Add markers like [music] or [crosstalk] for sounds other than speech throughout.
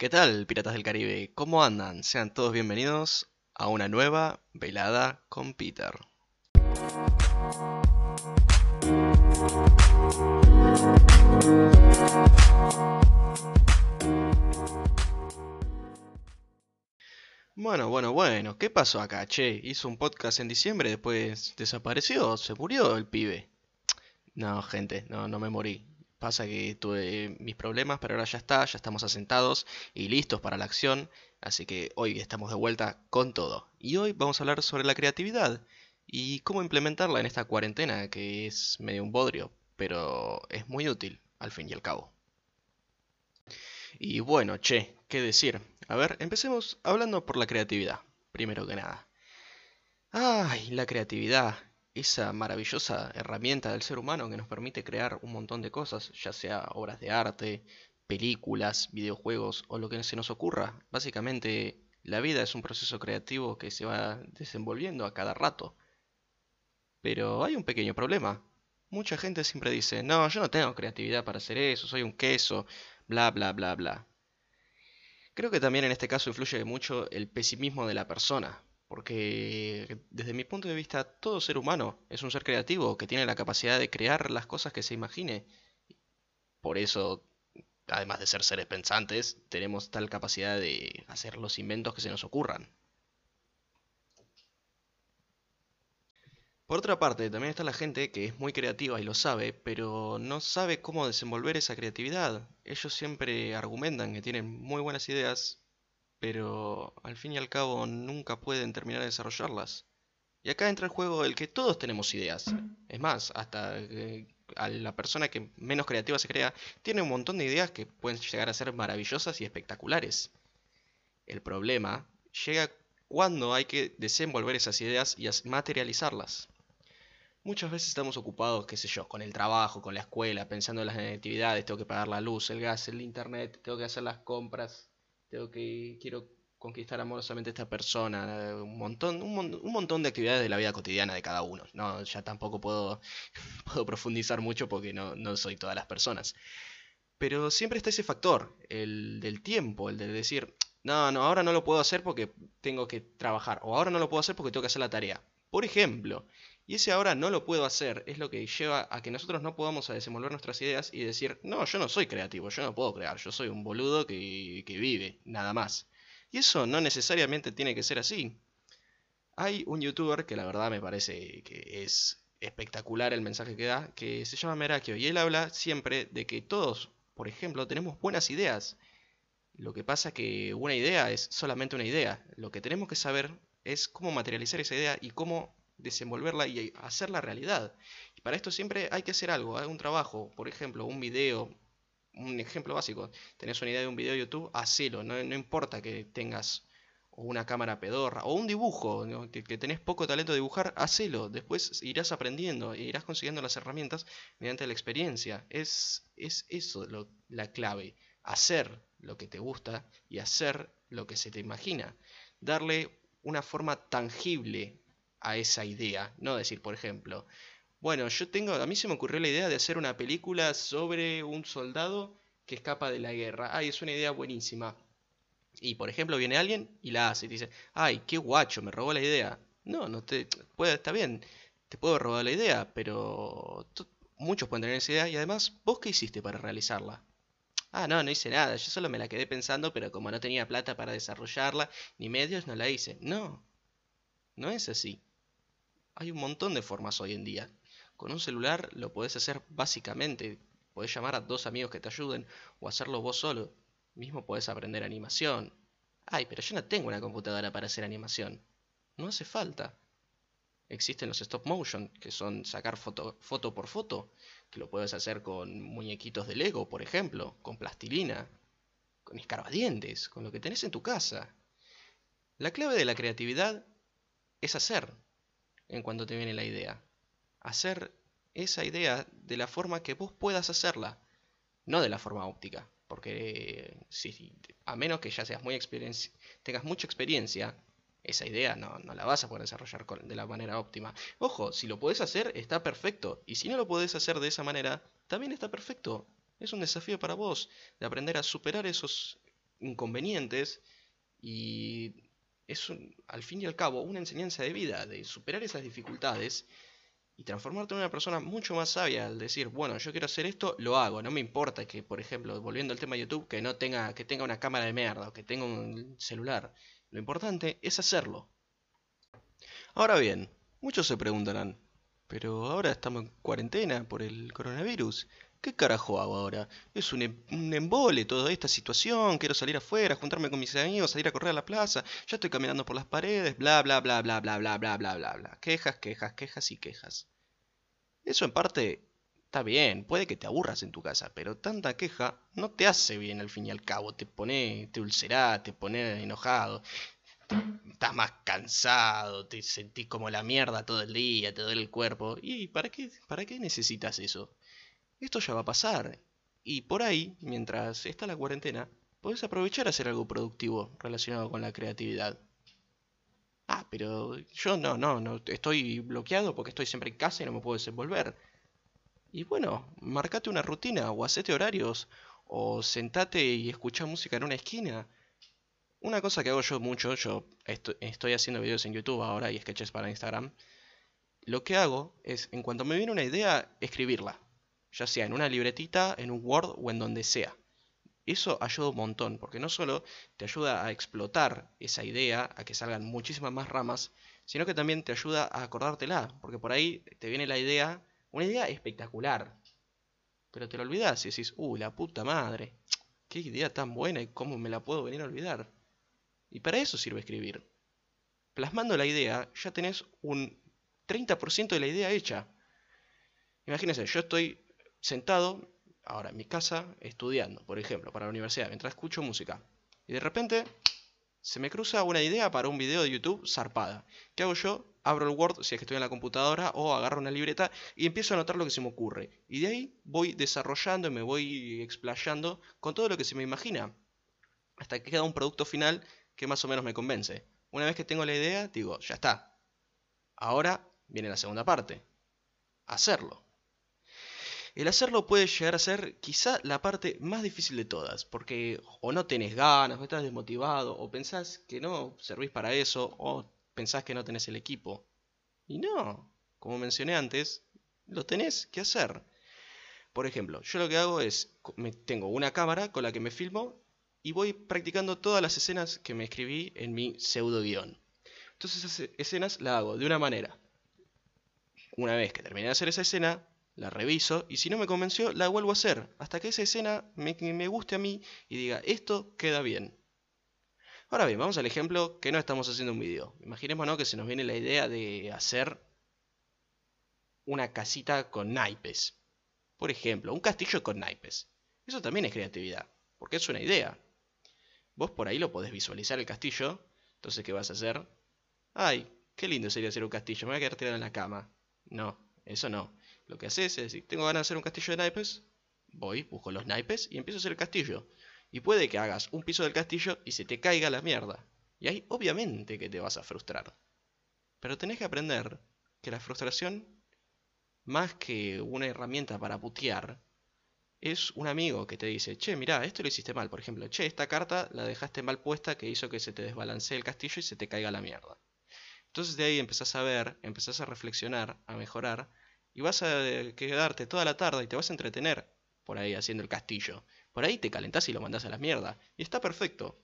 ¿Qué tal, Piratas del Caribe? ¿Cómo andan? Sean todos bienvenidos a una nueva velada con Peter. Bueno, bueno, bueno, ¿qué pasó acá, che? Hizo un podcast en diciembre, después desapareció, se murió el pibe. No, gente, no, no me morí. Pasa que tuve mis problemas, pero ahora ya está, ya estamos asentados y listos para la acción. Así que hoy estamos de vuelta con todo. Y hoy vamos a hablar sobre la creatividad y cómo implementarla en esta cuarentena, que es medio un bodrio, pero es muy útil al fin y al cabo. Y bueno, che, ¿qué decir? A ver, empecemos hablando por la creatividad, primero que nada. Ay, la creatividad, esa maravillosa herramienta del ser humano que nos permite crear un montón de cosas, ya sea obras de arte, películas, videojuegos o lo que se nos ocurra. Básicamente, la vida es un proceso creativo que se va desenvolviendo a cada rato. Pero hay un pequeño problema. Mucha gente siempre dice, no, yo no tengo creatividad para hacer eso, soy un queso, bla, bla, bla, bla. Creo que también en este caso influye mucho el pesimismo de la persona, porque desde mi punto de vista todo ser humano es un ser creativo que tiene la capacidad de crear las cosas que se imagine. Por eso, además de ser seres pensantes, tenemos tal capacidad de hacer los inventos que se nos ocurran. Por otra parte, también está la gente que es muy creativa y lo sabe, pero no sabe cómo desenvolver esa creatividad. Ellos siempre argumentan que tienen muy buenas ideas, pero al fin y al cabo nunca pueden terminar de desarrollarlas. Y acá entra el juego el que todos tenemos ideas. Es más, hasta eh, a la persona que menos creativa se crea, tiene un montón de ideas que pueden llegar a ser maravillosas y espectaculares. El problema llega cuando hay que desenvolver esas ideas y materializarlas. Muchas veces estamos ocupados, qué sé yo, con el trabajo, con la escuela, pensando en las actividades, tengo que pagar la luz, el gas, el internet, tengo que hacer las compras, tengo que quiero conquistar amorosamente a esta persona, un montón, un, montón de actividades de la vida cotidiana de cada uno. No, ya tampoco puedo, [laughs] puedo profundizar mucho porque no, no soy todas las personas. Pero siempre está ese factor, el del tiempo, el de decir, no, no, ahora no lo puedo hacer porque tengo que trabajar, o ahora no lo puedo hacer porque tengo que hacer la tarea. Por ejemplo, y ese ahora no lo puedo hacer es lo que lleva a que nosotros no podamos a desenvolver nuestras ideas y decir, no, yo no soy creativo, yo no puedo crear, yo soy un boludo que, que vive, nada más. Y eso no necesariamente tiene que ser así. Hay un youtuber que la verdad me parece que es espectacular el mensaje que da, que se llama Merakio, y él habla siempre de que todos, por ejemplo, tenemos buenas ideas. Lo que pasa que una idea es solamente una idea. Lo que tenemos que saber es cómo materializar esa idea y cómo desenvolverla y hacerla realidad. Y para esto siempre hay que hacer algo, un trabajo, por ejemplo, un video, un ejemplo básico, tenés una idea de un video de YouTube, hacelo, no, no importa que tengas una cámara pedorra o un dibujo, que, tenés poco talento de dibujar, hacelo, después irás aprendiendo e irás consiguiendo las herramientas mediante la experiencia. Es, es eso la clave, hacer lo que te gusta y hacer lo que se te imagina, darle una forma tangible a esa idea. No decir, por ejemplo, bueno, yo tengo, a mí se me ocurrió la idea de hacer una película sobre un soldado que escapa de la guerra. Ay, es una idea buenísima. Y por ejemplo viene alguien y la hace y dice, ay, qué guacho, me robó la idea. No, no te puede, está bien, te puedo robar la idea, pero muchos pueden tener esa idea y además, ¿vos qué hiciste para realizarla? Ah, no, no hice nada, yo solo me la quedé pensando, pero como no tenía plata para desarrollarla, ni medios, no la hice. No, no es así. Hay un montón de formas hoy en día. Con un celular lo podés hacer básicamente. Podés llamar a dos amigos que te ayuden o hacerlo vos solo. Mismo podés aprender animación. Ay, pero yo no tengo una computadora para hacer animación. No hace falta. Existen los stop motion, que son sacar foto, foto por foto, que lo puedes hacer con muñequitos de Lego, por ejemplo, con plastilina, con escarbadientes, con lo que tenés en tu casa. La clave de la creatividad es hacer, en cuanto te viene la idea. Hacer esa idea de la forma que vos puedas hacerla, no de la forma óptica, porque si, a menos que ya seas muy tengas mucha experiencia, esa idea no, no, la vas a poder desarrollar de la manera óptima. Ojo, si lo podés hacer, está perfecto. Y si no lo podés hacer de esa manera, también está perfecto. Es un desafío para vos de aprender a superar esos inconvenientes y es al fin y al cabo una enseñanza de vida, de superar esas dificultades y transformarte en una persona mucho más sabia al decir, bueno, yo quiero hacer esto, lo hago, no me importa que, por ejemplo, volviendo al tema de YouTube, que no tenga, que tenga una cámara de mierda o que tenga un celular. Lo importante es hacerlo. Ahora bien, muchos se preguntarán, pero ahora estamos en cuarentena por el coronavirus. ¿Qué carajo hago ahora? Es un, em, un, embole toda esta situación, quiero salir afuera, juntarme con mis amigos, salir a correr a la plaza, ya estoy caminando por las paredes, bla bla bla bla bla bla bla bla bla bla. Quejas, quejas, quejas y quejas. Eso en parte está bien, puede que te aburras en tu casa, pero tanta queja no te hace bien al fin y al cabo. Te pone, te ulcerás, te pone enojado, estás más cansado, te sentís como la mierda todo el día, te duele el cuerpo. ¿Y para qué, para qué necesitas eso? Esto ya va a pasar. Y por ahí, mientras está la cuarentena, podés aprovechar a hacer algo productivo relacionado con la creatividad. Ah, pero yo no, no, no, estoy bloqueado porque estoy siempre en casa y no me puedo desenvolver. Y bueno, marcate una rutina o hacete horarios o sentate y escucha música en una esquina. Una cosa que hago yo mucho, yo estoy haciendo videos en YouTube ahora y sketches para Instagram. Lo que hago es, en cuanto me viene una idea, escribirla. Ya sea en una libretita, en un Word o en donde sea. Eso ayuda un montón, porque no solo te ayuda a explotar esa idea, a que salgan muchísimas más ramas, sino que también te ayuda a acordártela, porque por ahí te viene la idea, una idea espectacular, pero te lo olvidas y decís, uh, la puta madre, qué idea tan buena y cómo me la puedo venir a olvidar. Y para eso sirve escribir. Plasmando la idea, ya tenés un 30% de la idea hecha. Imagínense, yo estoy sentado ahora en mi casa estudiando, por ejemplo, para la universidad, mientras escucho música. Y de repente se me cruza una idea para un video de YouTube zarpada. ¿Qué hago yo? Abro el Word si es que estoy en la computadora o agarro una libreta y empiezo a anotar lo que se me ocurre. Y de ahí voy desarrollando y me voy explayando con todo lo que se me imagina. Hasta que queda un producto final que más o menos me convence. Una vez que tengo la idea, digo, ya está. Ahora viene la segunda parte. Hacerlo. El hacerlo puede llegar a ser quizá la parte más difícil de todas, porque o no tenés ganas, o estás desmotivado, o pensás que no servís para eso, o pensás que no tenés el equipo. Y no, como mencioné antes, lo tenés que hacer. Por ejemplo, yo lo que hago es, tengo una cámara con la que me filmo y voy practicando todas las escenas que me escribí en mi pseudo guion. Entonces esas escenas las hago de una manera. Una vez que terminé de hacer esa escena, la reviso y si no me convenció, la vuelvo a hacer hasta que esa escena me, me guste a mí y diga, esto queda bien. Ahora bien, vamos al ejemplo que no estamos haciendo un video. Imaginémonos que se nos viene la idea de hacer una casita con naipes. Por ejemplo, un castillo con naipes. Eso también es creatividad, porque es una idea. Vos por ahí lo podés visualizar el castillo, entonces ¿qué vas a hacer? Ay, qué lindo sería hacer un castillo, me voy a quedar tirado en la cama. No, eso no. Lo que haces es decir, tengo ganas de hacer un castillo de naipes, voy, busco los naipes y empiezo a hacer el castillo. Y puede que hagas un piso del castillo y se te caiga la mierda. Y ahí obviamente que te vas a frustrar. Pero tenés que aprender que la frustración, más que una herramienta para putear, es un amigo que te dice, che, mira, esto lo hiciste mal. Por ejemplo, che, esta carta la dejaste mal puesta que hizo que se te desbalancee el castillo y se te caiga la mierda. Entonces de ahí empezás a ver, empezás a reflexionar, a mejorar y vas a eh, quedarte toda la tarde y te vas a entretener por ahí haciendo el castillo. Por ahí te calentás y lo mandás a la mierda. Y está perfecto.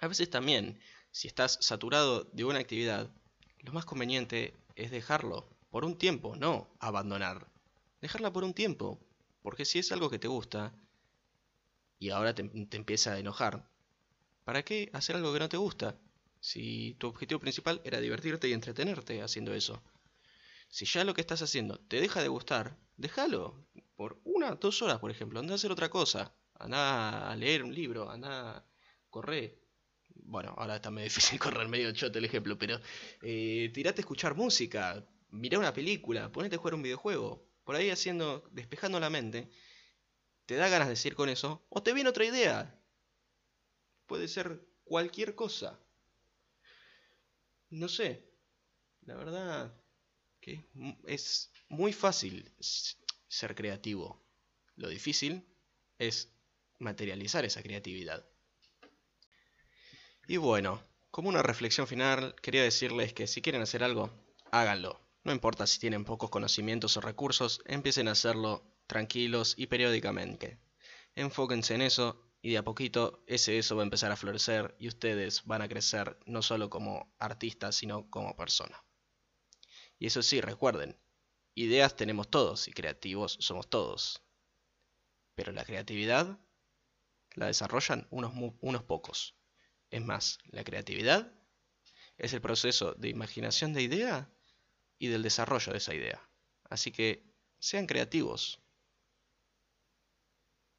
A veces también, si estás saturado de una actividad, lo más conveniente es dejarlo por un tiempo, no abandonar. Dejarla por un tiempo. Porque si es algo que te gusta y ahora te, te empieza a enojar, ¿para qué hacer algo que no te gusta? Si tu objetivo principal era divertirte y entretenerte haciendo eso. Si ya lo que estás haciendo te deja de gustar, déjalo. Por una, dos horas, por ejemplo. Anda a hacer otra cosa. Anda a leer un libro. Anda a correr. Bueno, ahora está medio [laughs] difícil correr medio chote el ejemplo, pero eh, tirate a escuchar música, mirá una película, ponete a jugar un videojuego. Por ahí haciendo, despejando la mente, te da ganas de decir con eso, o te viene otra idea. Puede ser cualquier cosa. No sé. La verdad, es muy fácil ser creativo. Lo difícil es materializar esa creatividad. Y bueno, como una reflexión final, quería decirles que si quieren hacer algo, háganlo. No importa si tienen pocos conocimientos o recursos, empiecen a hacerlo tranquilos y periódicamente. Enfóquense en eso y de a poquito ese eso va a empezar a florecer y ustedes van a crecer no solo como artistas, sino como persona. Y eso sí, recuerden, ideas tenemos todos y creativos somos todos. Pero la creatividad la desarrollan unos, pocos. Es más, la creatividad es el proceso de imaginación de idea y del desarrollo de esa idea. Así que sean creativos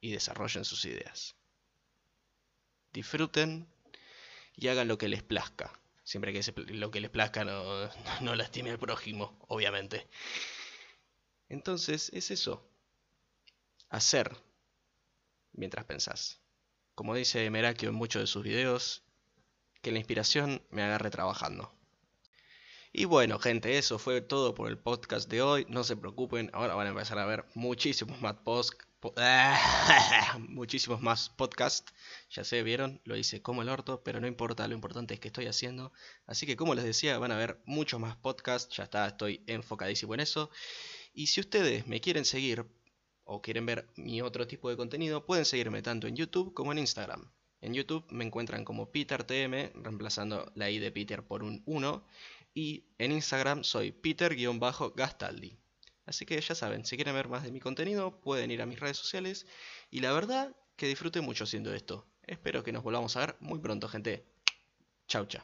y desarrollen sus ideas. Disfruten y hagan lo que les plazca. Siempre que lo que les plazca no, [laughs] no lastime al prójimo, obviamente. Entonces es eso. Hacer mientras pensás. Como dice Merakio en muchos de sus videos, que la inspiración me agarre trabajando. Y bueno, gente, eso fue todo por el podcast de hoy. No se preocupen, ahora van a empezar a ver muchísimos más post, [laughs] muchísimos más podcasts. Ya sé, vieron, lo hice como el orto, pero no importa, lo importante es que estoy haciendo. Así que como les decía, van a ver muchos más podcasts. Ya está, estoy enfocadísimo en eso. Y si ustedes me quieren seguir o quieren ver mi otro tipo de contenido, pueden seguirme tanto en YouTube como en Instagram. En YouTube me encuentran como PeterTM, reemplazando la I de Peter por un 1. Y en Instagram soy Peter-Gastaldi. Así que ya saben, si quieren ver más de mi contenido, pueden ir a mis redes sociales. Y la verdad que disfruté mucho haciendo esto. Espero que nos volvamos a ver muy pronto, gente. Chau, chau.